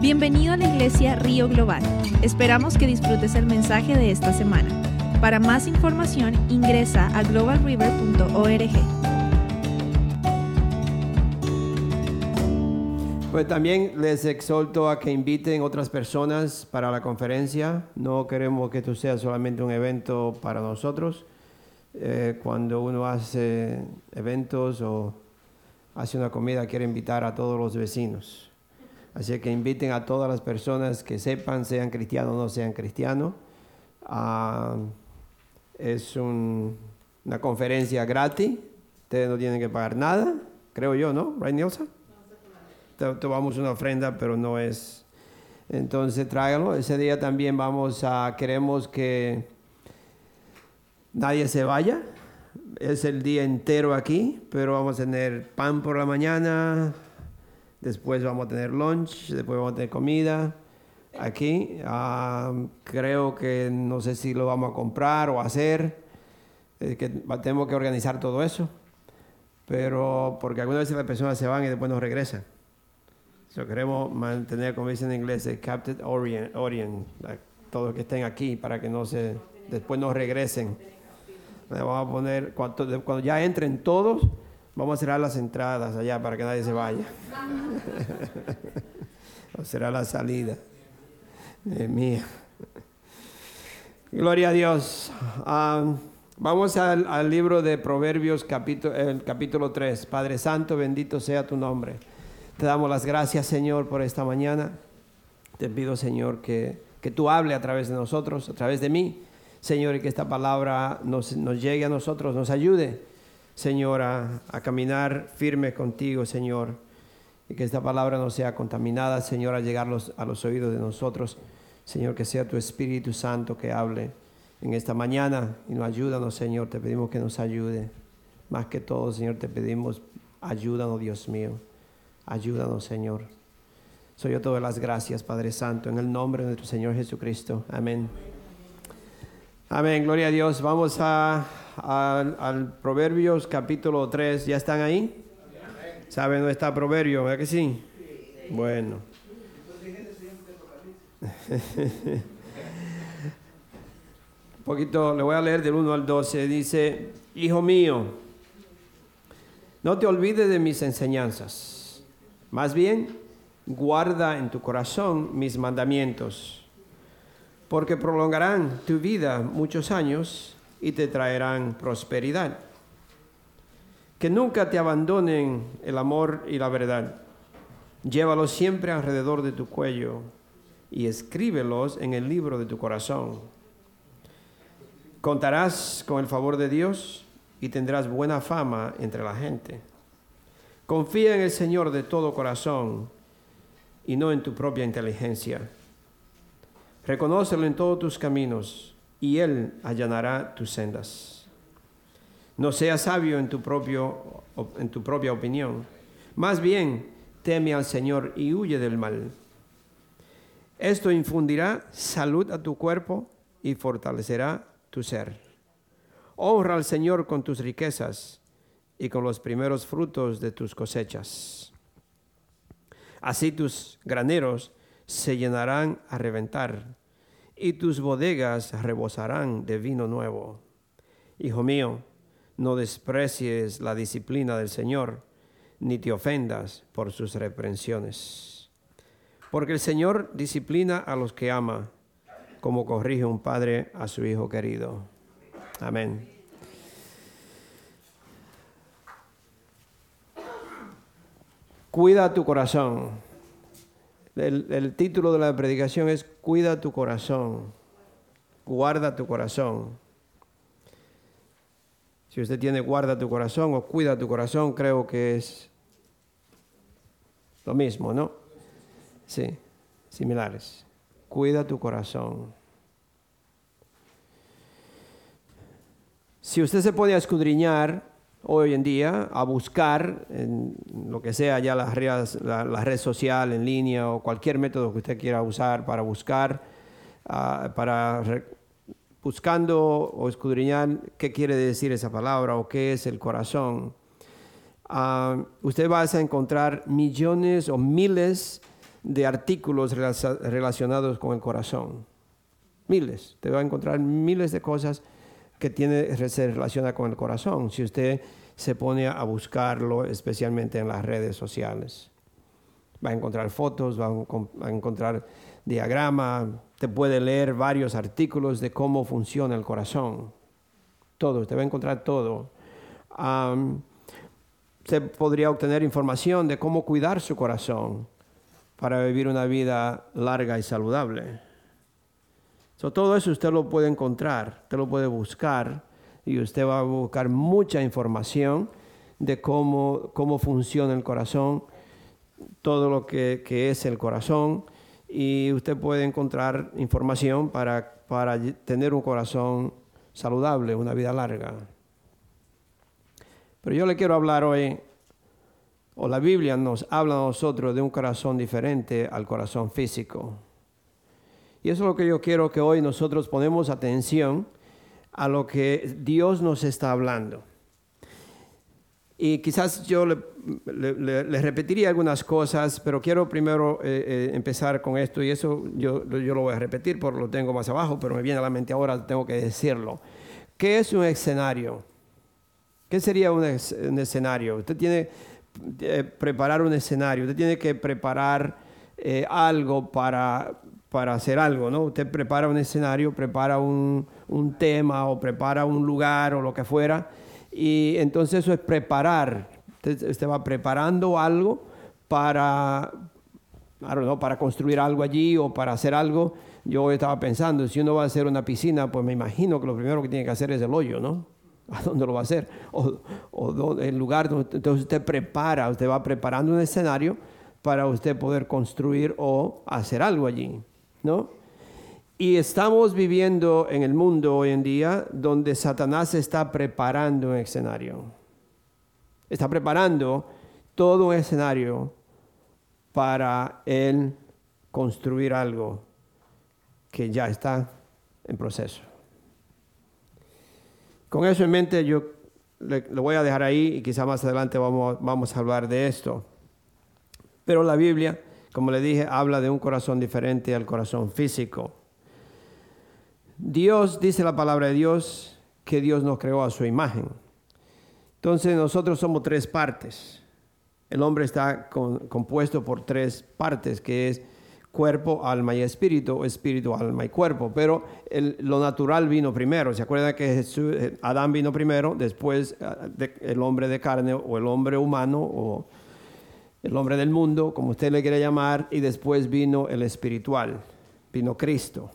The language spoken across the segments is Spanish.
Bienvenido a la iglesia Río Global. Esperamos que disfrutes el mensaje de esta semana. Para más información ingresa a globalriver.org. Pues también les exhorto a que inviten otras personas para la conferencia. No queremos que esto sea solamente un evento para nosotros. Eh, cuando uno hace eventos o hace una comida, quiere invitar a todos los vecinos. Así que inviten a todas las personas que sepan, sean cristianos o no sean cristianos. Ah, es una conferencia gratis. Ustedes no tienen que pagar nada, creo yo, ¿no? ¿Right, Nielsa? Tomamos una ofrenda, pero no es. Entonces tráigalo. Ese día también vamos a, queremos que nadie se vaya. Es el día entero aquí, pero vamos a tener pan por la mañana, después vamos a tener lunch, después vamos a tener comida aquí. Ah, creo que no sé si lo vamos a comprar o hacer, que tenemos que organizar todo eso, pero porque algunas veces las personas se van y después no regresan. So, queremos mantener, como dicen en inglés, el captive orient, orient todos los que estén aquí para que no se, después no regresen. vamos a poner, cuando, cuando ya entren todos, Vamos a cerrar las entradas allá para que nadie se vaya. o será la salida. Mía. Gloria a Dios. Ah, vamos al, libro de Proverbios, capítulo, el capítulo 3. Padre Santo, bendito sea tu nombre. Te damos las gracias, Señor, por esta mañana. Te pido, Señor, que, que tú hable a través de nosotros, a través de mí. Señor, y que esta palabra nos, nos llegue a nosotros, nos ayude Señor, a, caminar firme contigo, Señor, y que esta palabra no sea contaminada, Señor, a llegar a los oídos de nosotros. Señor, que sea tu Espíritu Santo que hable en esta mañana y nos ayúdanos, Señor, te pedimos que nos ayude. Más que todo, Señor, te pedimos, ayúdanos, Dios mío, ayúdanos, Señor. Soy yo todas las gracias, Padre Santo, en el nombre de nuestro Señor Jesucristo. Amén. Amén, gloria a Dios. Vamos a al, Proverbios capítulo 3. ¿Ya están ahí? ¿Saben dónde está Proverbio? ¿Verdad que sí? Bueno. Un poquito, le voy a leer del 1 al 12. Dice, Hijo mío, no te olvides de mis enseñanzas. Más bien, guarda en tu corazón mis mandamientos, porque prolongarán tu vida muchos años y te traerán prosperidad. Que nunca te abandonen el amor y la verdad. Llévalos siempre alrededor de tu cuello y escríbelos en el libro de tu corazón. Contarás con el favor de Dios y tendrás buena fama entre la gente. Confía en el Señor de todo corazón y no en tu propia inteligencia. Reconócelo en todos tus caminos y Él allanará tus sendas. No seas sabio en tu, propio, en tu propia opinión. Más bien, teme al Señor y huye del mal. Esto infundirá salud a tu cuerpo y fortalecerá tu ser. Honra al Señor con tus riquezas y con los primeros frutos de tus cosechas. Así tus graneros se llenarán a reventar y tus bodegas rebosarán de vino nuevo. Hijo mío, no desprecies la disciplina del Señor, ni te ofendas por sus reprensiones. Porque el Señor disciplina a los que ama, como corrige un padre a su hijo querido. Amén. Cuida tu corazón el, título de la predicación es Cuida tu corazón, guarda tu corazón. Si usted tiene guarda tu corazón o cuida tu corazón, creo que es lo mismo, ¿no? Sí, similares. Cuida tu corazón. Si usted se puede escudriñar hoy en día a buscar en lo que sea ya las redes, la, red social en línea o cualquier método que usted quiera usar para buscar, ah, para buscando o escudriñar qué quiere decir esa palabra o qué es el corazón. Uh, usted va a encontrar millones o miles de artículos relacionados con el corazón. Miles. Te va a encontrar miles de cosas que tiene, se relaciona con el corazón. Si usted se pone a buscarlo, especialmente en las redes sociales. Va a encontrar fotos, va a encontrar diagrama, te puede leer varios artículos de cómo funciona el corazón. Todo, te va a encontrar todo. se podría obtener información de cómo cuidar su corazón para vivir una vida larga y saludable. Todo eso usted lo puede encontrar, usted lo puede buscar y usted va a buscar mucha información de cómo, cómo funciona el corazón, todo lo que, es el corazón, y usted puede encontrar información para, para tener un corazón saludable, una vida larga. Pero yo le quiero hablar hoy, o la Biblia nos habla a nosotros de un corazón diferente al corazón físico. Y eso es lo que yo quiero que hoy nosotros ponemos atención a lo que Dios nos está hablando. Y quizás yo le, repetiría algunas cosas, pero quiero primero eh, eh, empezar con esto y eso yo, yo lo voy a repetir porque lo tengo más abajo, pero me viene a la mente ahora, tengo que decirlo. ¿Qué es un escenario? ¿Qué sería un, escenario? Usted tiene que eh, preparar un escenario, usted tiene que preparar algo para, para hacer algo, ¿no? Usted prepara un escenario, prepara un, tema o prepara un lugar o lo que fuera. Y entonces eso es preparar. Usted, va preparando algo para, para construir algo allí o para hacer algo. Yo estaba pensando, si uno va a hacer una piscina, pues me imagino que lo primero que tiene que hacer es el hoyo, ¿no? ¿A dónde lo va a hacer? O, o el lugar donde entonces usted prepara, usted va preparando un escenario para usted poder construir o hacer algo allí, ¿no? Y estamos viviendo en el mundo hoy en día donde Satanás está preparando un escenario. Está preparando todo un escenario para él construir algo que ya está en proceso. Con eso en mente yo lo voy a dejar ahí y quizá más adelante vamos, vamos a hablar de esto. Pero la Biblia, como le dije, habla de un corazón diferente al corazón físico. Dios, dice la palabra de Dios, que Dios nos creó a su imagen. Entonces nosotros somos tres partes. El hombre está compuesto por tres partes, que es cuerpo, alma y espíritu, espíritu, alma y cuerpo. Pero lo natural vino primero. ¿Se acuerdan que eh, Adán vino primero, después eh, el hombre de carne o el hombre humano o el hombre del mundo, como usted le quiere llamar, y después vino el espiritual, vino Cristo.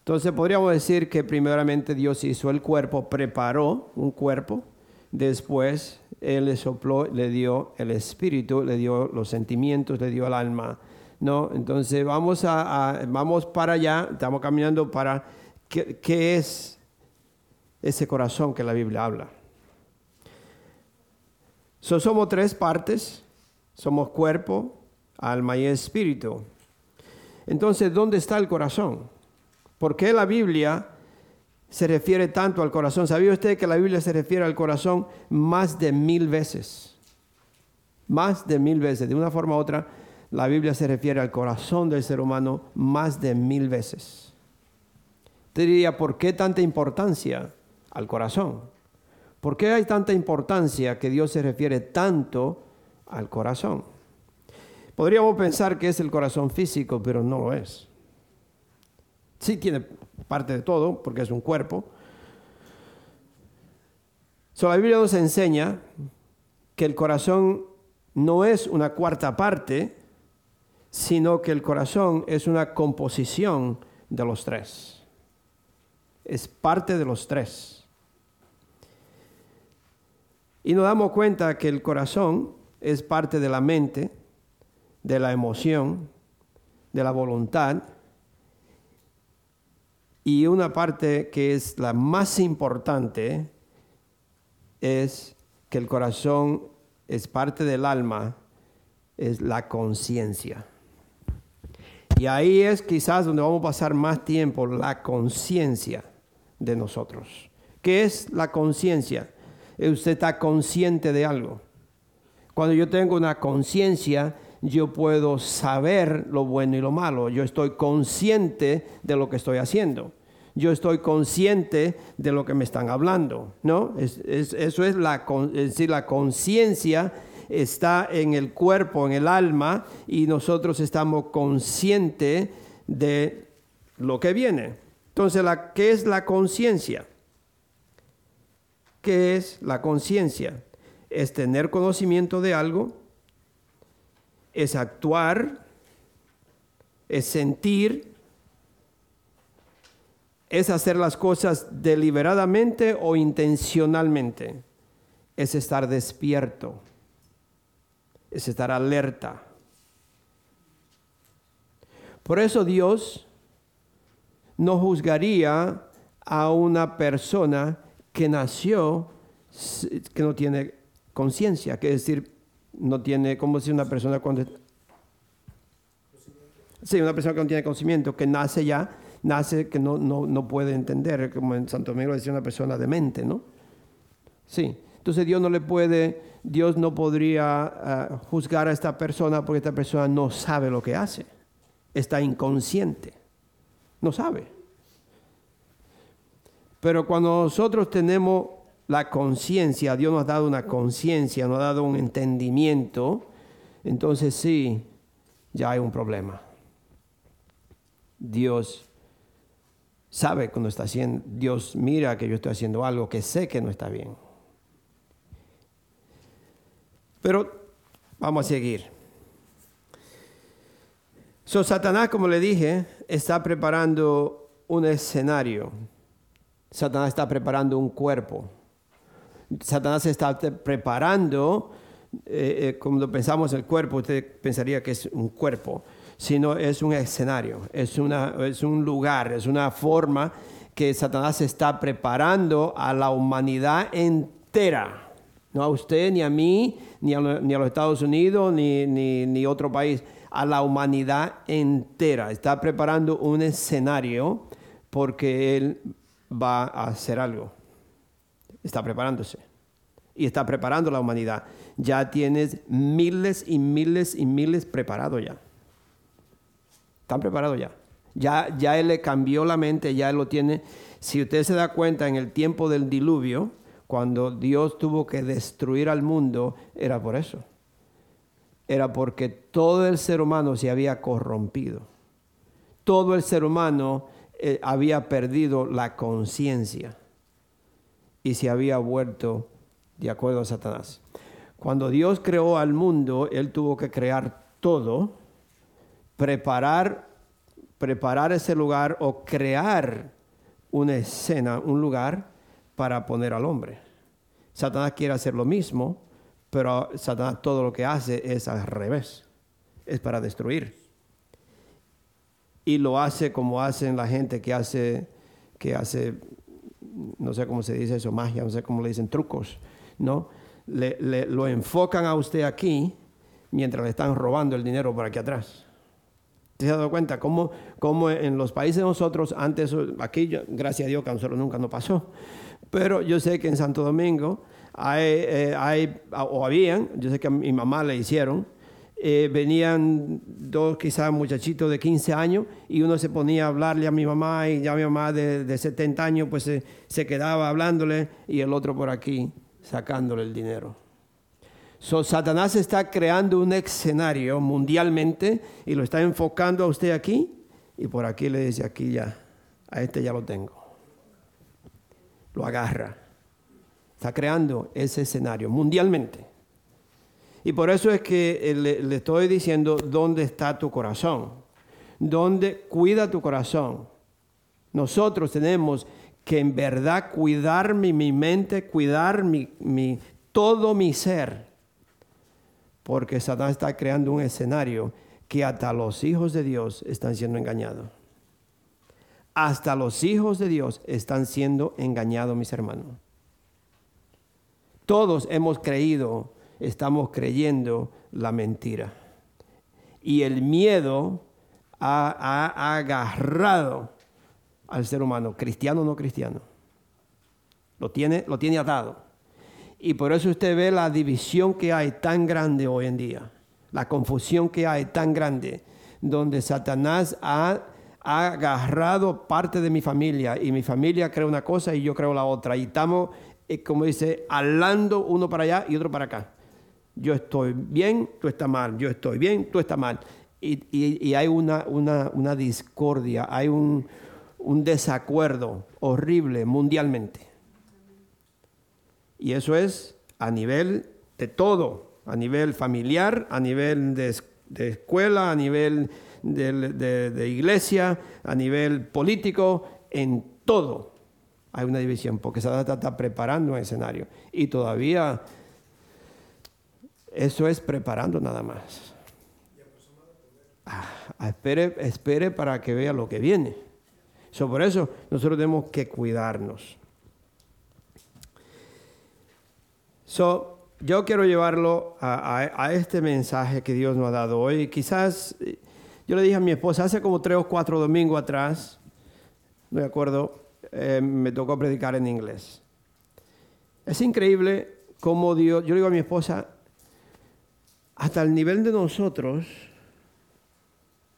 Entonces podríamos decir que primeramente Dios hizo el cuerpo, preparó un cuerpo, después Él le sopló, le dio el espíritu, le dio los sentimientos, le dio el alma. ¿no? Entonces vamos, a, vamos para allá, estamos caminando para qué, es ese corazón que la Biblia habla. somos tres partes, somos cuerpo, alma y espíritu. Entonces, ¿dónde está el corazón? ¿Por qué la Biblia se refiere tanto al corazón? ¿Sabía usted que la Biblia se refiere al corazón más de mil veces? Más de mil veces. De una forma u otra, la Biblia se refiere al corazón del ser humano más de mil veces. Te diría, ¿por qué tanta importancia al corazón? ¿Por qué hay tanta importancia que Dios se refiere tanto al corazón? Podríamos pensar que es el corazón físico, pero no lo es. Sí tiene parte de todo, porque es un cuerpo. So, la Biblia nos enseña que el corazón no es una cuarta parte, sino que el corazón es una composición de los tres. Es parte de los tres. Y nos damos cuenta que el corazón es parte de la mente, de la emoción, de la voluntad y una parte que es la más importante es que el corazón es parte del alma, es la conciencia. Y ahí es quizás donde vamos a pasar más tiempo, la conciencia de nosotros. ¿Qué es la conciencia? Usted está consciente de algo. Cuando yo tengo una conciencia, yo puedo saber lo bueno y lo malo. Yo estoy consciente de lo que estoy haciendo. Yo estoy consciente de lo que me están hablando, ¿no? eso es la, es decir, la conciencia está en el cuerpo, en el alma, y nosotros estamos conscientes de lo que viene. Entonces, la, ¿qué es la conciencia? ¿Qué es la conciencia? Es tener conocimiento de algo, es actuar, es sentir, es hacer las cosas deliberadamente o intencionalmente, es estar despierto, es estar alerta. Por eso Dios no juzgaría a una persona que nació que no tiene conciencia, que es decir, no tiene, como si una persona cuando... Sí, una persona que no tiene conocimiento, que nace ya, nace que no, no, puede entender, como en Santo Domingo decía una persona demente, ¿no? Sí, entonces Dios no le puede, Dios no podría ah, juzgar a esta persona porque esta persona no sabe lo que hace, está inconsciente, no sabe. Pero cuando nosotros tenemos la conciencia, Dios nos ha dado una conciencia, nos ha dado un entendimiento, entonces sí, ya hay un problema. Dios sabe cuando está haciendo, Dios mira que yo estoy haciendo algo que sé que no está bien. Pero vamos a seguir. So, Satanás, como le dije, está preparando un escenario. Satanás está preparando un cuerpo. Satanás está preparando, eh, eh, cuando pensamos el cuerpo, usted pensaría que es un cuerpo, sino es un escenario, es, una, es un lugar, es una forma que Satanás está preparando a la humanidad entera, no a usted, ni a mí, ni a, ni a los Estados Unidos, ni, ni, ni otro país, a la humanidad entera. Está preparando un escenario porque Él va a hacer algo está preparándose y está preparando la humanidad. Ya tienes miles y miles y miles preparados ya. Están preparados ya. Ya, ya él le cambió la mente, ya él lo tiene. Si usted se da cuenta, en el tiempo del diluvio, cuando Dios tuvo que destruir al mundo, era por eso. Era porque todo el ser humano se había corrompido. Todo el ser humano eh, había perdido la conciencia y se había vuelto de acuerdo a Satanás. Cuando Dios creó al mundo, Él tuvo que crear todo, preparar, preparar ese lugar o crear una escena, un lugar para poner al hombre. Satanás quiere hacer lo mismo, pero Satanás todo lo que hace es al revés, es para destruir. Y lo hace como hacen la gente que hace, que hace no sé cómo se dice eso, magia, no sé cómo le dicen, trucos, ¿no? Le, lo enfocan a usted aquí mientras le están robando el dinero por aquí atrás. ¿Se ha dado cuenta cómo, cómo, en los países de nosotros, antes, aquí, gracias a Dios que a nosotros nunca nos pasó, pero yo sé que en Santo Domingo hay, eh, hay o habían, yo sé que a mi mamá le hicieron, eh, venían dos quizás muchachitos de 15 años y uno se ponía a hablarle a mi mamá y ya mi mamá de, de 70 años pues se, quedaba hablándole y el otro por aquí sacándole el dinero. So, Satanás está creando un escenario mundialmente y lo está enfocando a usted aquí y por aquí le dice aquí ya, a este ya lo tengo. Lo agarra. Está creando ese escenario mundialmente. Y por eso es que eh, le, estoy diciendo dónde está tu corazón, dónde cuida tu corazón. Nosotros tenemos que en verdad cuidar mi, mente, cuidar mi, todo mi ser, porque Satanás está creando un escenario que hasta los hijos de Dios están siendo engañados. Hasta los hijos de Dios están siendo engañados, mis hermanos. Todos hemos creído estamos creyendo la mentira. Y el miedo ha, agarrado al ser humano, cristiano o no cristiano. Lo tiene, lo tiene atado. Y por eso usted ve la división que hay tan grande hoy en día. la confusión que hay tan grande, donde Satanás ha, ha agarrado parte de mi familia y mi familia cree una cosa y yo creo la otra. Y estamos, eh, como dice, alando uno para allá y otro para acá. Yo estoy bien, tú estás mal. Yo estoy bien, tú estás mal. Y, y- y hay una, una, una discordia, hay un, un desacuerdo horrible mundialmente. Y eso es a nivel de todo, a nivel familiar, a nivel de, de escuela, a nivel de, de iglesia, a nivel político, en todo hay una división, porque Satanás está preparando un escenario. Y todavía eso es preparando nada más. Ah, espere, espere para que vea lo que viene. So, por eso nosotros tenemos que cuidarnos. So, yo quiero llevarlo a, a- este mensaje que Dios nos ha dado hoy. Quizás yo le dije a mi esposa hace como tres o cuatro domingos atrás, no me acuerdo, eh, me tocó predicar en inglés. Es increíble cómo Dios, yo le digo a mi esposa, hasta el nivel de nosotros,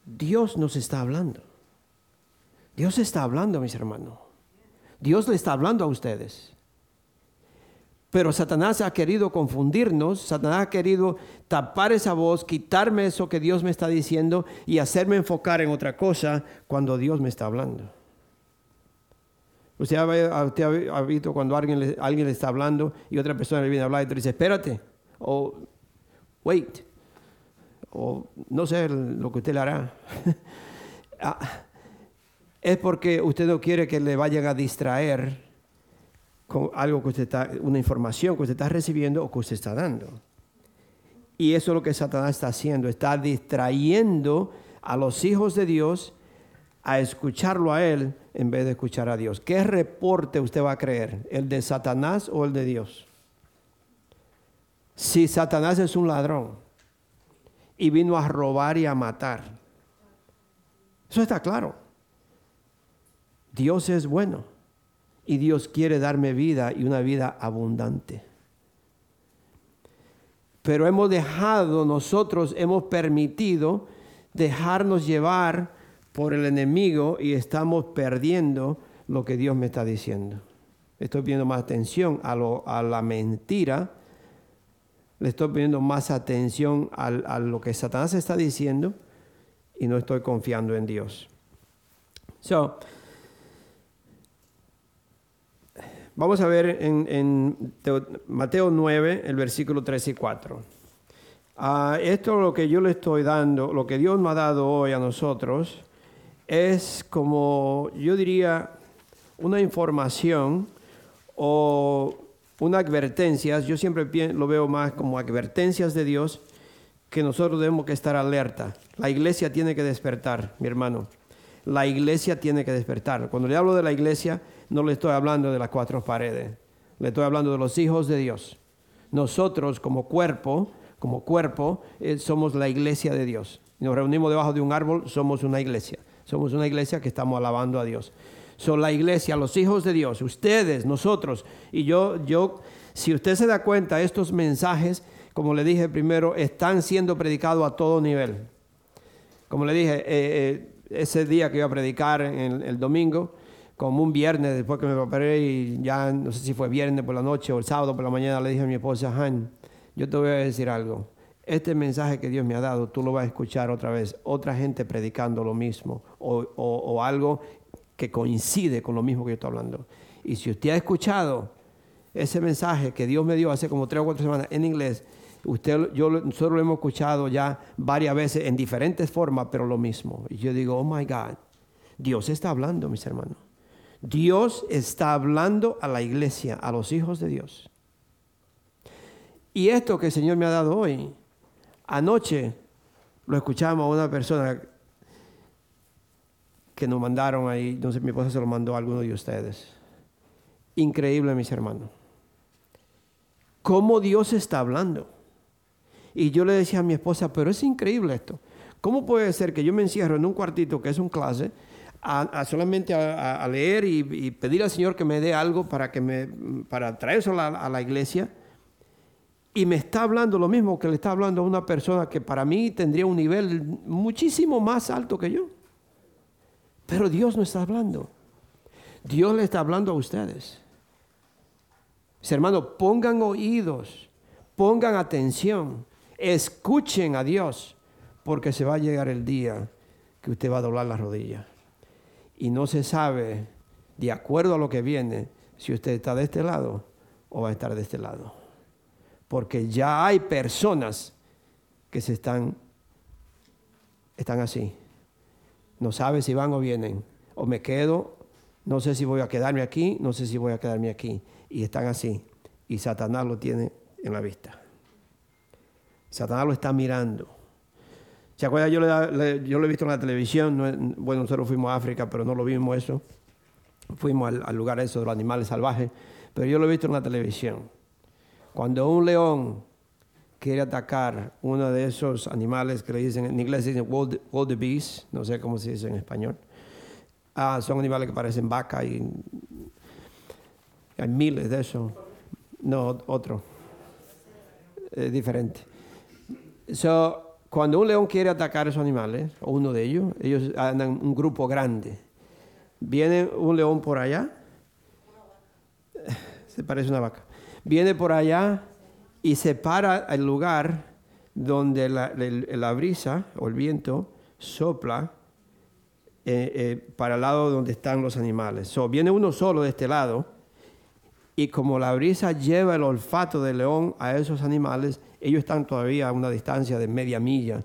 Dios nos está hablando. Dios está hablando, mis hermanos. Dios le está hablando a ustedes. Pero Satanás ha querido confundirnos, Satanás ha querido tapar esa voz, quitarme eso que Dios me está diciendo y hacerme enfocar en otra cosa cuando Dios me está hablando. Usted ha, visto cuando alguien le, alguien le está hablando y otra persona le viene a hablar y te dice, espérate, o wait, o no sé lo que usted le hará. Ah, es porque usted no quiere que le vayan a distraer con algo que usted está, una información que usted está recibiendo o que usted está dando. Y eso es lo que Satanás está haciendo, está distrayendo a los hijos de Dios a escucharlo a Él en vez de escuchar a Dios. ¿Qué reporte usted va a creer? ¿El de Satanás o el de Dios? Si Satanás es un ladrón y vino a robar y a matar, eso está claro. Dios es bueno y Dios quiere darme vida y una vida abundante. Pero hemos dejado, nosotros hemos permitido dejarnos llevar por el enemigo y estamos perdiendo lo que Dios me está diciendo. Estoy poniendo más atención a, lo, a la mentira, le estoy poniendo más atención al, a lo que Satanás está diciendo y no estoy confiando en Dios. So, Vamos a ver en, en Teo- Mateo 9, el versículo 3 y 4. Ah, esto lo que yo le estoy dando, lo que Dios me ha dado hoy a nosotros, es como, yo diría, una información o una advertencia. Yo siempre lo veo más como advertencias de Dios que nosotros debemos que estar alerta. La iglesia tiene que despertar, mi hermano. La iglesia tiene que despertar. Cuando le hablo de la iglesia, no le estoy hablando de las cuatro paredes. Le estoy hablando de los hijos de Dios. Nosotros como cuerpo, como cuerpo, eh, somos la iglesia de Dios. Nos reunimos debajo de un árbol, somos una iglesia. Somos una iglesia que estamos alabando a Dios. Son la iglesia, los hijos de Dios, ustedes, nosotros. Y yo, yo, si usted se da cuenta, estos mensajes, como le dije primero, están siendo predicados a todo nivel. Como le dije, eh, eh, ese día que iba a predicar en el domingo, como un viernes, después que me preparé y ya no sé si fue viernes por la noche o el sábado por la mañana, le dije a mi esposa, Han, yo te voy a decir algo. Este mensaje que Dios me ha dado, tú lo vas a escuchar otra vez, otra gente predicando lo mismo o- o algo que coincide con lo mismo que yo estoy hablando. Y si usted ha escuchado ese mensaje que Dios me dio hace como tres o cuatro semanas en inglés, usted, yo, nosotros lo hemos escuchado ya varias veces en diferentes formas, pero lo mismo. Y yo digo, oh my God, Dios está hablando, mis hermanos. Dios está hablando a la iglesia, a los hijos de Dios. Y esto que el Señor me ha dado hoy, anoche lo escuchamos a una persona que nos mandaron ahí, no sé, mi esposa se lo mandó a alguno de ustedes. Increíble, mis hermanos. Cómo Dios está hablando. Y yo le decía a mi esposa, pero es increíble esto. ¿Cómo puede ser que yo me encierro en un cuartito que es un clase, a, solamente a, leer y, pedir al Señor que me dé algo para, que me, para traer eso a la, a la iglesia? y me está hablando lo mismo que le está hablando a una persona que para mí tendría un nivel muchísimo más alto que yo. Pero Dios no está hablando. Dios le está hablando a ustedes. Mis hermanos, pongan oídos, pongan atención, escuchen a Dios, porque se va a llegar el día que usted va a doblar la rodilla. Y no se sabe, de acuerdo a lo que viene, si usted está de este lado o va a estar de este lado porque ya hay personas que se están, están así. No sabe si van o vienen. O me quedo, no sé si voy a quedarme aquí, no sé si voy a quedarme aquí. Y están así. Y Satanás lo tiene en la vista. Satanás lo está mirando. ¿Se acuerda? Yo, yo lo he visto en la televisión. bueno, nosotros fuimos a África, pero no lo vimos eso. Fuimos al, al lugar eso de los animales salvajes. Pero yo lo he visto en la televisión cuando un león quiere atacar uno de esos animales que le dicen, en inglés dicen wild, beast, no sé cómo se dice en español, ah, son animales que parecen vaca y hay miles de esos. No, otro. Es diferente. So, cuando un león quiere atacar esos animales, o uno de ellos, ellos andan un grupo grande. Viene un león por allá, se parece una vaca viene por allá y se para el lugar donde la, brisa o el viento sopla eh, eh, para el lado donde están los animales. So, viene uno solo de este lado y como la brisa lleva el olfato del león a esos animales, ellos están todavía a una distancia de media milla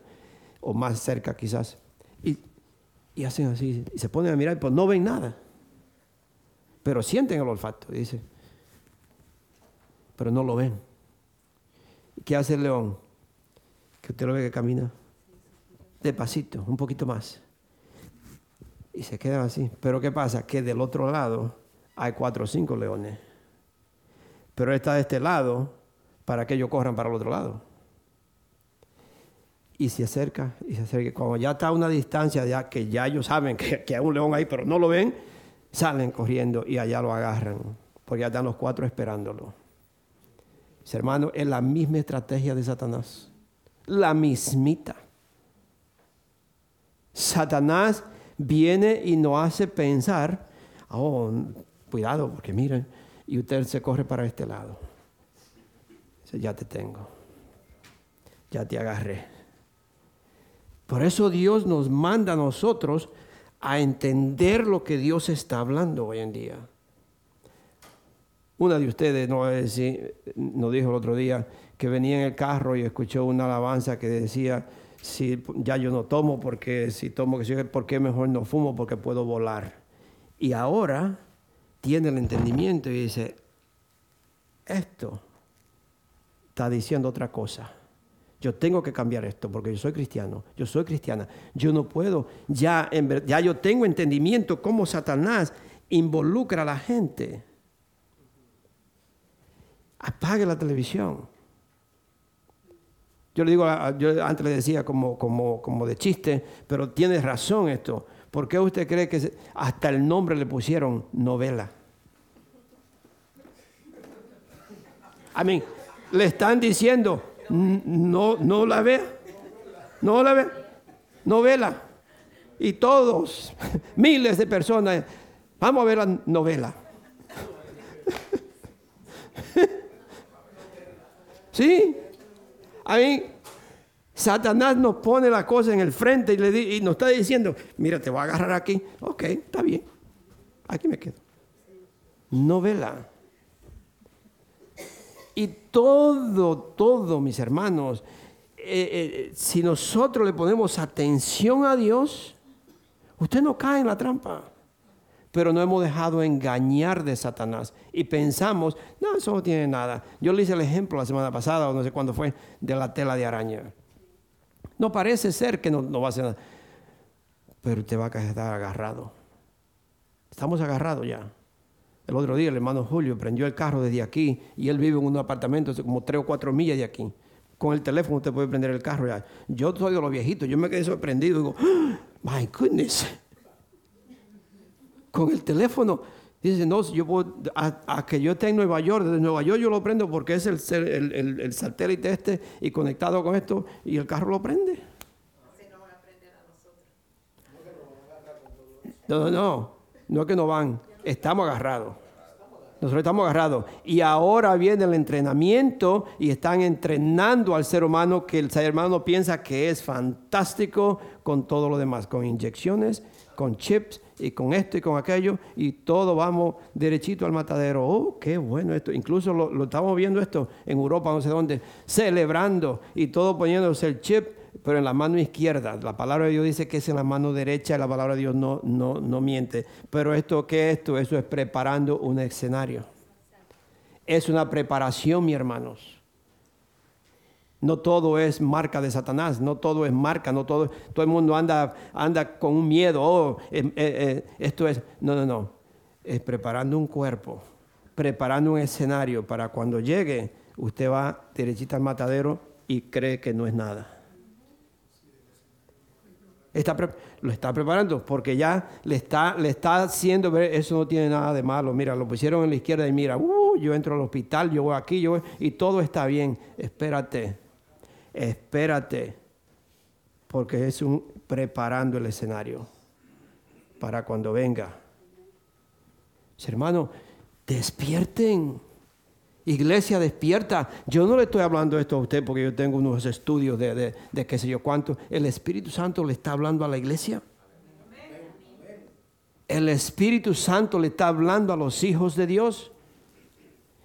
o más cerca quizás. Y, y hacen así, y se ponen a mirar, pues no ven nada, pero sienten el olfato. Dice, pero no lo ven. ¿Qué hace el león? Que usted lo ve que camina despacito, un poquito más. Y se quedan así. Pero ¿qué pasa? Que del otro lado hay cuatro o cinco leones. Pero está de este lado para que ellos corran para el otro lado. Y se acerca, y se acerca. Cuando ya está a una distancia, ya que ya ellos saben que, que hay un león ahí, pero no lo ven, salen corriendo y allá lo agarran. Porque ya están los cuatro esperándolo hermano, es la misma estrategia de Satanás. La mismita. Satanás viene y nos hace pensar, oh, cuidado, porque miren, y usted se corre para este lado. Dice, ya te tengo. Ya te agarré. Por eso Dios nos manda a nosotros a entender lo que Dios está hablando hoy en día. Una de ustedes no nos dijo el otro día que venía en el carro y escuchó una alabanza que decía, si ya yo no tomo porque si tomo, que ¿por qué mejor no fumo? Porque puedo volar. Y ahora tiene el entendimiento y dice, esto está diciendo otra cosa. Yo tengo que cambiar esto porque yo soy cristiano, yo soy cristiana. Yo no puedo, ya, ya yo tengo entendimiento cómo Satanás involucra a la gente apague la televisión. Yo le digo, yo antes le decía como, como, como de chiste, pero tiene razón esto. ¿Por qué usted cree que hasta el nombre le pusieron novela? A mí, le están diciendo, no, no la ve, no la ve, novela. Y todos, miles de personas, vamos a ver la novela. ¿Sí? A mí, Satanás nos pone la cosa en el frente y, le y nos está diciendo, mira, te voy a agarrar aquí. Ok, está bien. Aquí me quedo. Novela. Y todo, todo, mis hermanos, eh, eh, si nosotros le ponemos atención a Dios, usted no cae en la trampa pero no hemos dejado engañar de Satanás y pensamos, no, eso no tiene nada. Yo le hice el ejemplo la semana pasada, o no sé cuándo fue, de la tela de araña. No parece ser que no, va a hacer nada, pero usted va a estar agarrado. Estamos agarrados ya. El otro día el hermano Julio prendió el carro desde aquí y él vive en un apartamento como tres o cuatro millas de aquí. Con el teléfono usted puede prender el carro ya. Yo soy de los viejitos, yo me quedé sorprendido. Digo, oh, my goodness con el teléfono. Dice, no, yo puedo, a, que yo esté en Nueva York, desde Nueva York yo lo prendo porque es el, el, el, satélite este y conectado con esto y el carro lo prende. No, no, no, no es que no van, estamos agarrados. Nosotros estamos agarrados. Y ahora viene el entrenamiento y están entrenando al ser humano que el ser humano piensa que es fantástico con todo lo demás, con inyecciones, con chips y con esto y con aquello y todo vamos derechito al matadero. Oh, qué bueno esto. Incluso lo, estamos viendo esto en Europa, no sé dónde, celebrando y todo poniéndose el chip pero en la mano izquierda. La palabra de Dios dice que es en la mano derecha y la palabra de Dios no, no, no miente. Pero esto, ¿qué es esto? Eso es preparando un escenario. Es una preparación, mi hermanos. No todo es marca de Satanás, no todo es marca, no todo, todo el mundo anda, anda con un miedo, oh, eh, eh, eh, esto es, no, no, no, es preparando un cuerpo, preparando un escenario para cuando llegue, usted va derechita al matadero y cree que no es nada lo está preparando porque ya le está, le está haciendo ver, eso no tiene nada de malo. Mira, lo pusieron en la izquierda y mira, uh, yo entro al hospital, yo voy aquí, yo voy, y todo está bien. Espérate, espérate, porque es un preparando el escenario para cuando venga. Hermano, despierten. Iglesia despierta. Yo no le estoy hablando esto a usted porque yo tengo unos estudios de, de, de qué sé yo cuánto. El Espíritu Santo le está hablando a la iglesia. El Espíritu Santo le está hablando a los hijos de Dios.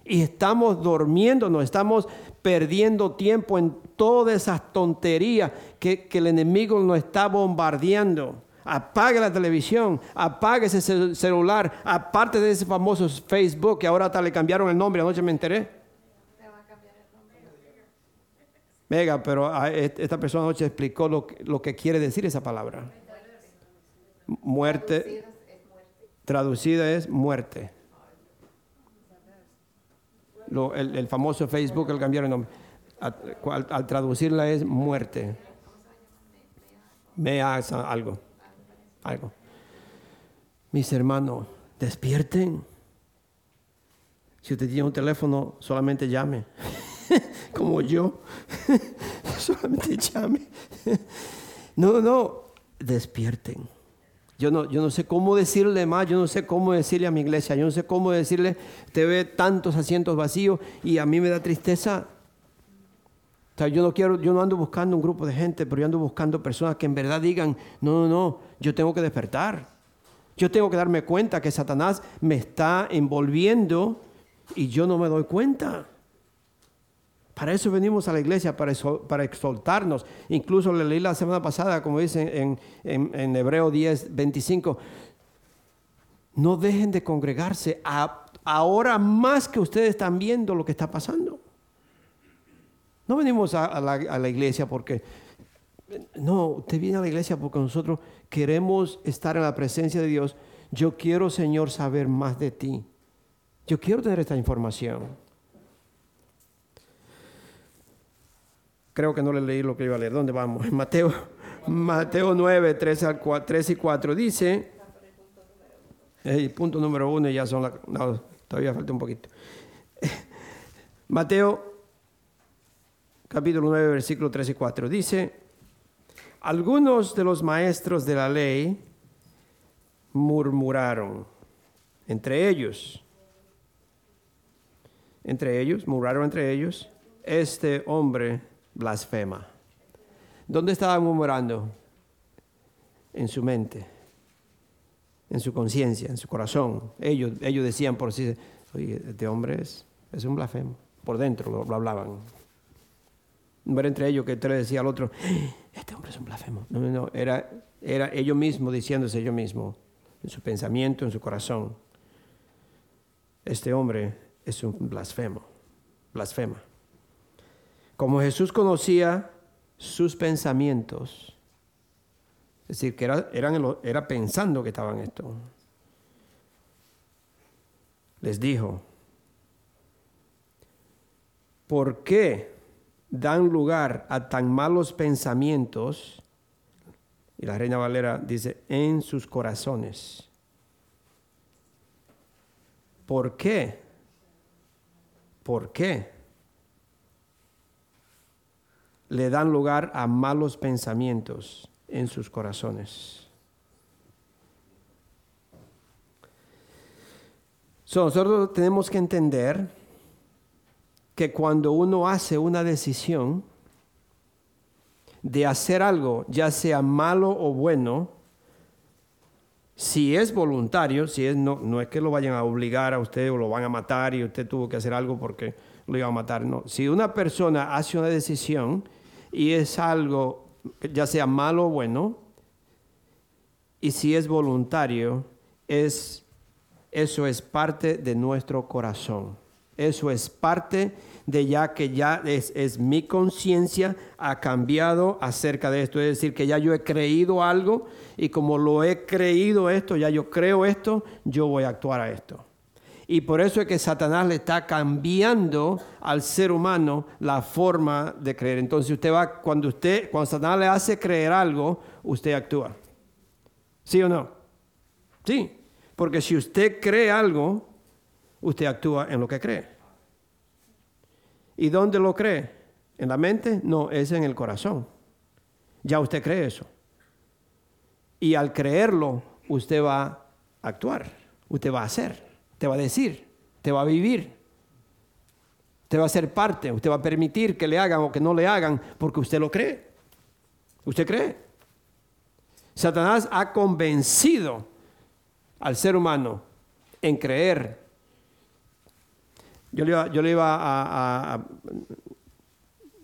Y estamos durmiendo, no estamos perdiendo tiempo en todas esas tonterías que, que el enemigo nos está bombardeando. Apague la televisión, apague ese celular, aparte de ese famoso Facebook que ahora hasta le cambiaron el nombre, anoche me enteré. Mega, pero esta persona anoche explicó lo que, lo que quiere decir esa palabra. Muerte, traducida es muerte. El, famoso Facebook, el cambiaron el nombre. Al, traducirla es muerte. Me hace algo algo. Mis hermanos, despierten. Si usted tiene un teléfono, solamente llame. Como yo. solamente llame. no, no, despierten. Yo no, yo no sé cómo decirle más, yo no sé cómo decirle a mi iglesia, yo no sé cómo decirle, te ve tantos asientos vacíos y a mí me da tristeza yo no quiero, yo no ando buscando un grupo de gente, pero yo ando buscando personas que en verdad digan, no, no, no, yo tengo que despertar. Yo tengo que darme cuenta que Satanás me está envolviendo y yo no me doy cuenta. Para eso venimos a la iglesia, para, para exaltarnos. Incluso le leí la semana pasada, como dice en, en, en Hebreo 10, 25, no dejen de congregarse ahora más que ustedes están viendo lo que está pasando. No venimos a, la, iglesia porque, no, usted viene a la iglesia porque nosotros queremos estar en la presencia de Dios. Yo quiero, Señor, saber más de ti. Yo quiero tener esta información. Creo que no le leí lo que iba a leer. ¿Dónde vamos? Mateo, Mateo 9, 3, al 4, 3 y 4 dice, punto número uno ya son la, no, todavía falta un poquito. Mateo capítulo 9, versículo 3 y 4. Dice, algunos de los maestros de la ley murmuraron entre ellos, entre ellos, murmuraron entre ellos, este hombre blasfema. ¿Dónde estaba murmurando? En su mente, en su conciencia, en su corazón. Ellos, ellos decían por sí, oye, este hombre es, es un blasfemo. Por dentro lo hablaban no era entre ellos que te le decía al otro, este hombre es un blasfemo. No, no, era, era ellos mismos diciéndose ellos mismos, en su pensamiento, en su corazón. Este hombre es un blasfemo, blasfema. Como Jesús conocía sus pensamientos, es decir, que era, eran, era pensando que estaban esto, les dijo, ¿por qué dan lugar a tan malos pensamientos, y la Reina Valera dice, en sus corazones. ¿Por qué? ¿Por qué? Le dan lugar a malos pensamientos en sus corazones. nosotros tenemos que entender que cuando uno hace una decisión de hacer algo, ya sea malo o bueno, si es voluntario, si es, no, no es que lo vayan a obligar a usted o lo van a matar y usted tuvo que hacer algo porque lo iban a matar, no. Si una persona hace una decisión y es algo, ya sea malo o bueno, y si es voluntario, es, eso es parte de nuestro corazón. Eso es parte de ya que ya es, mi conciencia ha cambiado acerca de esto. Es decir, que ya yo he creído algo y como lo he creído esto, ya yo creo esto, yo voy a actuar a esto. Y por eso es que Satanás le está cambiando al ser humano la forma de creer. Entonces usted va, cuando usted, cuando Satanás le hace creer algo, usted actúa. ¿Sí o no? Sí. Porque si usted cree algo, usted actúa en lo que cree. ¿Y dónde lo cree? ¿En la mente? No, es en el corazón. Ya usted cree eso. Y al creerlo, usted va a actuar, usted va a hacer, te va a decir, te va a vivir. Usted va a ser parte, usted va a permitir que le hagan o que no le hagan porque usted lo cree. ¿Usted cree? Satanás ha convencido al ser humano en creer yo le iba, a,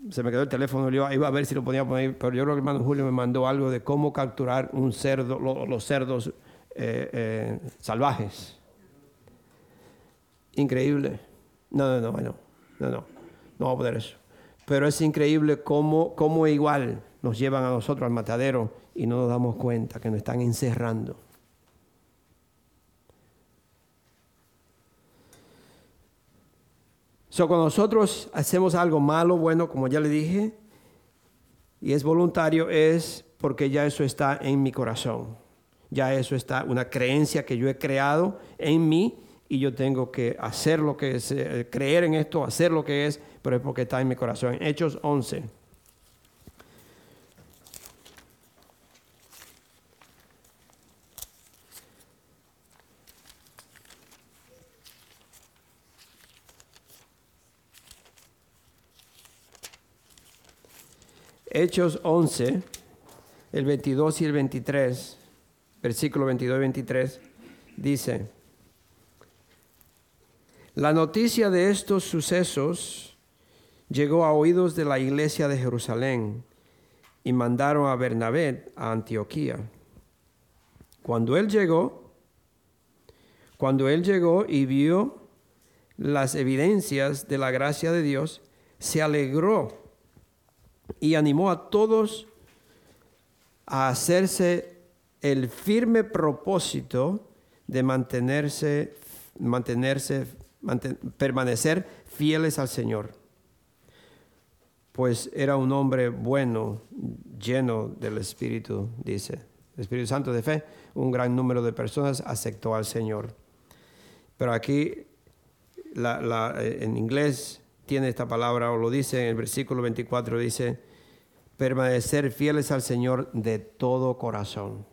Se me quedó el teléfono, iba, a ver si lo podía poner, pero yo creo que el hermano Julio me mandó algo de cómo capturar un cerdo, los cerdos eh, eh, salvajes. Increíble. No, no, no, no, no, no, no va a poder eso. Pero es increíble cómo, cómo igual nos llevan a nosotros al matadero y no nos damos cuenta que nos están encerrando. cuando nosotros hacemos algo malo, bueno, como ya le dije, y es voluntario, es porque ya eso está en mi corazón. Ya eso está, una creencia que yo he creado en mí y yo tengo que hacer lo que es, eh, creer en esto, hacer lo que es, pero es porque está en mi corazón. Hechos 11. Hechos 11, el 22 y el 23, versículo 22 y 23, dice, la noticia de estos sucesos llegó a oídos de la iglesia de Jerusalén y mandaron a Bernabé a Antioquía. Cuando él llegó, cuando él llegó y vio las evidencias de la gracia de Dios, se alegró y animó a todos a hacerse el firme propósito de mantenerse, mantenerse, permanecer fieles al Señor. Pues era un hombre bueno, lleno del Espíritu, dice. El Espíritu Santo de fe, un gran número de personas aceptó al Señor. Pero aquí en inglés tiene esta palabra, o lo dice en el versículo 24, dice, permanecer fieles al Señor de todo corazón.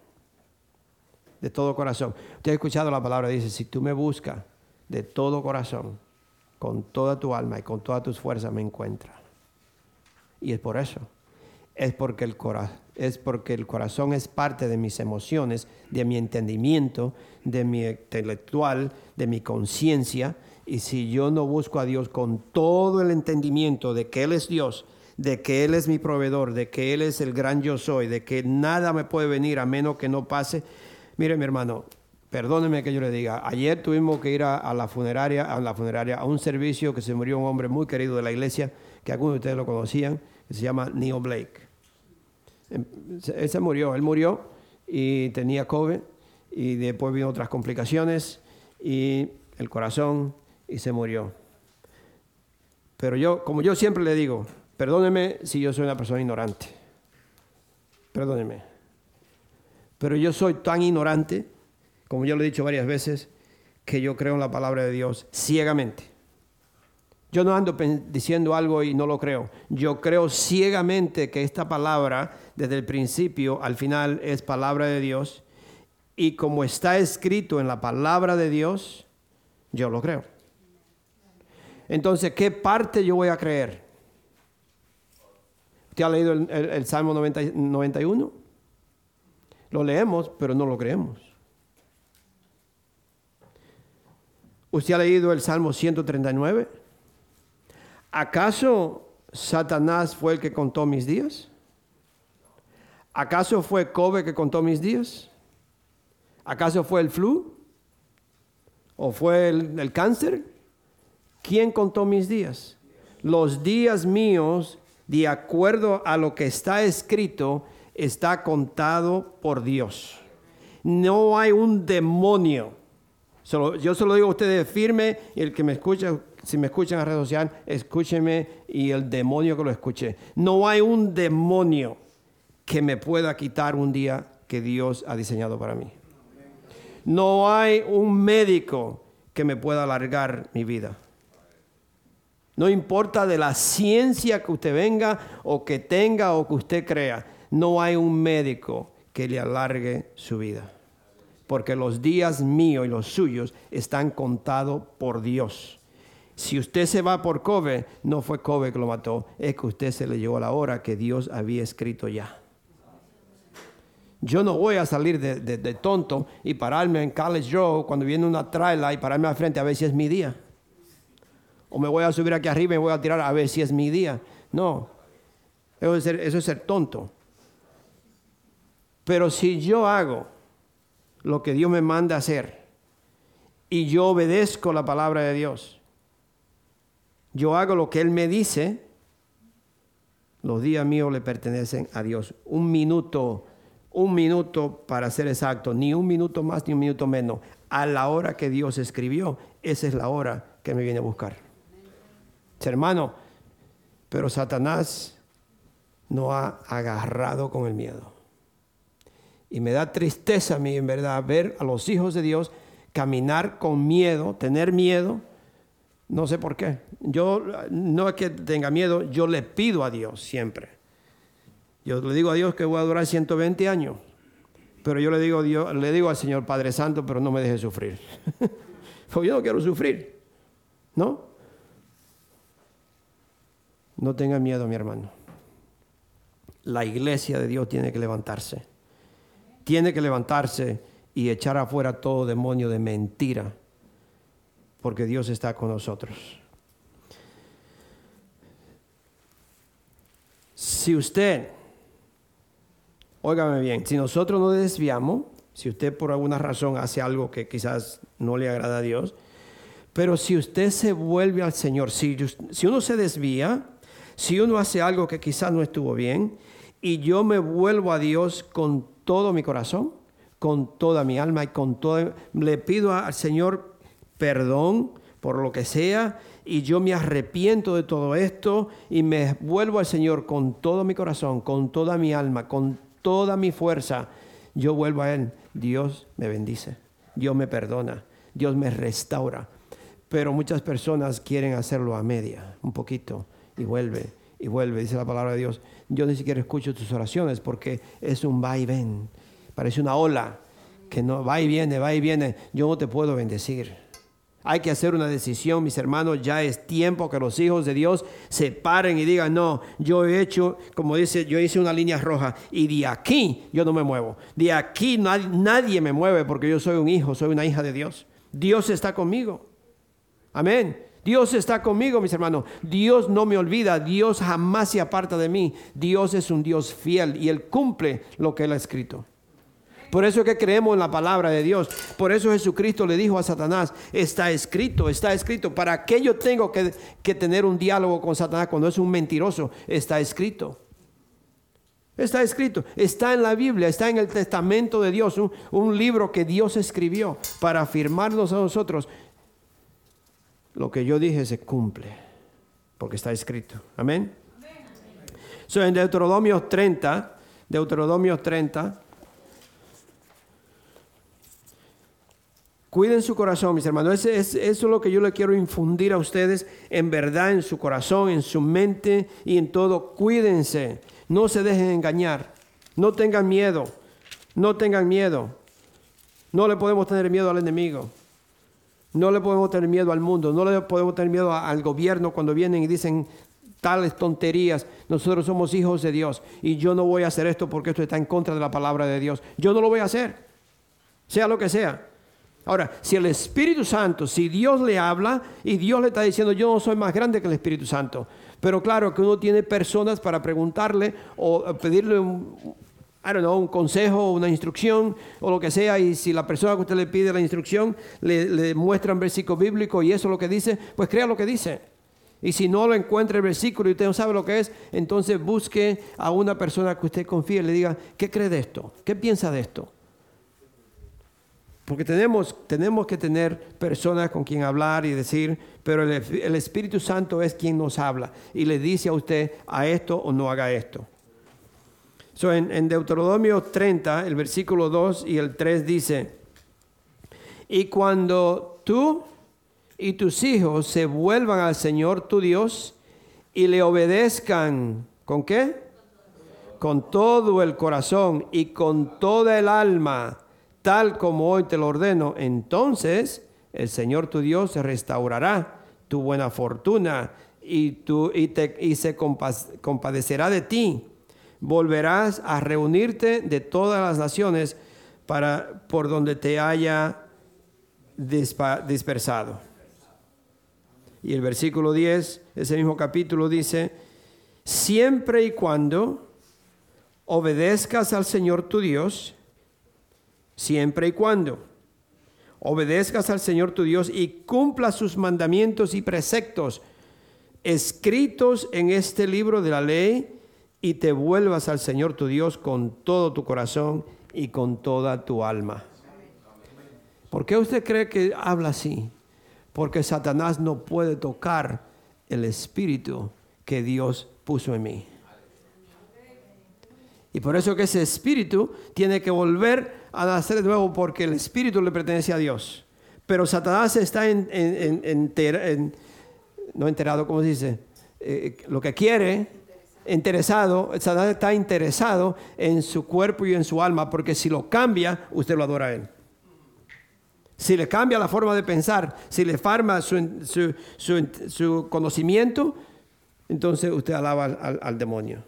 De todo corazón. Usted ha escuchado la palabra, dice, si tú me buscas de todo corazón, con toda tu alma y con todas tus fuerzas me encuentras. Y es por eso. Es porque, el es porque el corazón es parte de mis emociones, de mi entendimiento, de mi intelectual, de mi conciencia y si yo no busco a Dios con todo el entendimiento de que Él es Dios, de que Él es mi proveedor, de que Él es el gran yo soy, de que nada me puede venir a menos que no pase. Mire, mi hermano, perdóneme que yo le diga, ayer tuvimos que ir a, la funeraria, a la funeraria, a un servicio que se murió un hombre muy querido de la iglesia, que algunos de ustedes lo conocían, que se llama Neil Blake. Em, él se murió, él murió y tenía COVID y después vino otras complicaciones y el corazón y se murió. Pero yo, como yo siempre le digo, perdóneme si yo soy una persona ignorante. Perdóneme. Pero yo soy tan ignorante, como yo lo he dicho varias veces, que yo creo en la palabra de Dios ciegamente. Yo no ando diciendo algo y no lo creo. Yo creo ciegamente que esta palabra, desde el principio al final, es palabra de Dios. Y como está escrito en la palabra de Dios, yo lo creo. Entonces, ¿qué parte yo voy a creer? ¿Usted ha leído el, Salmo 91? Lo leemos, pero no lo creemos. ¿Usted ha leído el Salmo 139? ¿Acaso Satanás fue el que contó mis días? ¿Acaso fue Kobe que contó mis días? ¿Acaso fue el flu? ¿O fue el, el cáncer? ¿Quién contó mis días? Los días míos, de acuerdo a lo que está escrito, está contado por Dios. No hay un demonio yo se lo digo a ustedes firme y el que me escucha, si me escuchan la red social, escúcheme y el demonio que lo escuche. No hay un demonio que me pueda quitar un día que Dios ha diseñado para mí. No hay un médico que me pueda alargar mi vida. No importa de la ciencia que usted venga o que tenga o que usted crea, no hay un médico que le alargue su vida porque los días míos y los suyos están contados por Dios. Si usted se va por Kobe, no fue Kobe que lo mató, es que usted se le llegó la hora que Dios había escrito ya. Yo no voy a salir de, tonto y pararme en College Road cuando viene una trailer y pararme al frente a ver si es mi día. O me voy a subir aquí arriba y voy a tirar a ver si es mi día. No, eso es ser tonto. Pero si yo hago lo que Dios me manda hacer y yo obedezco la palabra de Dios, yo hago lo que Él me dice, los días míos le pertenecen a Dios. Un minuto, un minuto para ser exacto, ni un minuto más ni un minuto menos. A la hora que Dios escribió, esa es la hora que me viene a buscar. Hermano, pero Satanás no ha agarrado con el miedo. Y me da tristeza a mí, en verdad, ver a los hijos de Dios caminar con miedo, tener miedo. No sé por qué. Yo no es que tenga miedo, yo le pido a Dios siempre. Yo le digo a Dios que voy a durar 120 años. Pero yo le digo, Dios, le digo al Señor Padre Santo, pero no me deje sufrir. Porque yo no quiero sufrir. ¿No? No tenga miedo, mi hermano. La iglesia de Dios tiene que levantarse tiene que levantarse y echar afuera todo demonio de mentira, porque Dios está con nosotros. Si usted, óigame bien, si nosotros nos desviamos, si usted por alguna razón hace algo que quizás no le agrada a Dios, pero si usted se vuelve al Señor, si, si uno se desvía, si uno hace algo que quizás no estuvo bien, y yo me vuelvo a Dios con todo mi corazón, con toda mi alma y con todo... Le pido al Señor perdón por lo que sea y yo me arrepiento de todo esto y me vuelvo al Señor con todo mi corazón, con toda mi alma, con toda mi fuerza. Yo vuelvo a Él. Dios me bendice, Dios me perdona, Dios me restaura. Pero muchas personas quieren hacerlo a media, un poquito, y vuelve, y vuelve, dice la palabra de Dios yo ni siquiera escucho tus oraciones porque es un va y ven. Parece una ola que no va y viene, va y viene. Yo no te puedo bendecir. Hay que hacer una decisión, mis hermanos. Ya es tiempo que los hijos de Dios se paren y digan, no, yo he hecho, como dice, yo hice una línea roja y de aquí yo no me muevo. De aquí nadie, nadie me mueve porque yo soy un hijo, soy una hija de Dios. Dios está conmigo. Amén. Dios está conmigo, mis hermanos. Dios no me olvida. Dios jamás se aparta de mí. Dios es un Dios fiel y Él cumple lo que Él ha escrito. Por eso es que creemos en la palabra de Dios. Por eso Jesucristo le dijo a Satanás, está escrito, está escrito. ¿Para qué yo tengo que, tener un diálogo con Satanás cuando es un mentiroso? Está escrito. Está escrito, está en la Biblia, está en el testamento de Dios, un, un libro que Dios escribió para afirmarnos a nosotros lo que yo dije se cumple, porque está escrito. Amén. So, en Deuteronomio 30, Deuteronomio 30, Cuiden su corazón, mis hermanos. Ese- es- eso es lo que yo le quiero infundir a ustedes en verdad, en su corazón, en su mente y en todo. Cuídense. No se dejen engañar. No tengan miedo. No tengan miedo. No le podemos tener miedo al enemigo. No le podemos tener miedo al mundo. No le podemos tener miedo al gobierno cuando vienen y dicen tales tonterías. Nosotros somos hijos de Dios y yo no voy a hacer esto porque esto está en contra de la palabra de Dios. Yo no lo voy a hacer sea lo que sea. Ahora, si el Espíritu Santo, si Dios le habla y Dios le está diciendo, yo no soy más grande que el Espíritu Santo, pero claro que uno tiene personas para preguntarle o pedirle un, I don't know, un consejo, una instrucción o lo que sea, y si la persona que usted le pide la instrucción le, le muestra un versículo bíblico y eso es lo que dice, pues crea lo que dice. Y si no lo encuentra el versículo y usted no sabe lo que es, entonces busque a una persona que usted confíe y le diga, ¿qué cree de esto? ¿Qué piensa de esto? Porque tenemos, tenemos que tener personas con quien hablar y decir, pero el, el Espíritu Santo es quien nos habla y le dice a usted a esto o no haga esto. So, en, en Deuteronomio 30, el versículo 2 y el 3 dice, y cuando tú y tus hijos se vuelvan al Señor tu Dios y le obedezcan, ¿con qué? Con todo el corazón y con toda el alma, tal como hoy te lo ordeno, entonces el Señor tu Dios restaurará tu buena fortuna y, tu, y, te- y se compa- compadecerá de ti. Volverás a reunirte de todas las naciones para, por donde te haya dispersado. Y el versículo 10, ese mismo capítulo dice, siempre y cuando obedezcas al Señor tu Dios, siempre y cuando obedezcas al Señor tu Dios y cumplas sus mandamientos y preceptos escritos en este libro de la ley y te vuelvas al Señor tu Dios con todo tu corazón y con toda tu alma. ¿Por qué usted cree que habla así? Porque Satanás no puede tocar el espíritu que Dios puso en mí. Y por eso que ese espíritu tiene que volver a nacer de nuevo porque el espíritu le pertenece a Dios. Pero Satanás está en, no enterado, ¿cómo se dice? Eh, lo que quiere, interesado, está interesado en su cuerpo y en su alma porque si lo cambia, usted lo adora a él. Si le cambia la forma de pensar, si le farma su, su- su- conocimiento, entonces usted alaba al- al- al demonio.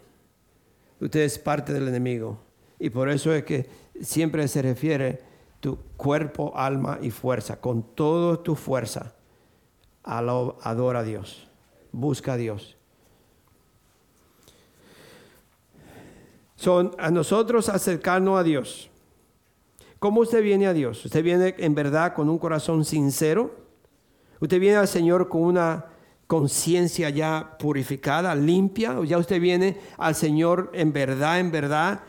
Usted es parte del enemigo. Y por eso es que siempre se refiere tu cuerpo, alma y fuerza. Con toda tu fuerza, adora a Dios. Busca a Dios. Son a nosotros acercarnos a Dios. ¿Cómo usted viene a Dios? ¿Usted viene en verdad con un corazón sincero? ¿Usted viene al Señor con una conciencia ya purificada, limpia? ¿O ya usted viene al Señor en verdad, en verdad,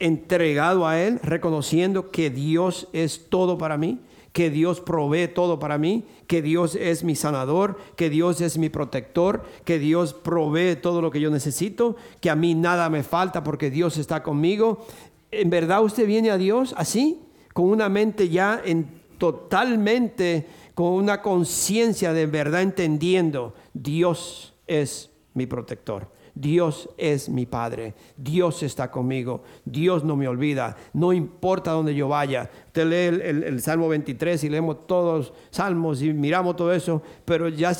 entregado a Él, reconociendo que Dios es todo para mí? Que Dios provee todo para mí, que Dios es mi sanador, que Dios es mi protector, que Dios provee todo lo que yo necesito, que a mí nada me falta porque Dios está conmigo. ¿En verdad usted viene a Dios así? Con una mente ya en totalmente, con una conciencia de verdad entendiendo, Dios es mi protector. Dios es mi Padre, Dios está conmigo, Dios no me olvida, no importa dónde yo vaya. Usted lee el, el- Salmo 23 y leemos todos los salmos y miramos todo eso, pero ya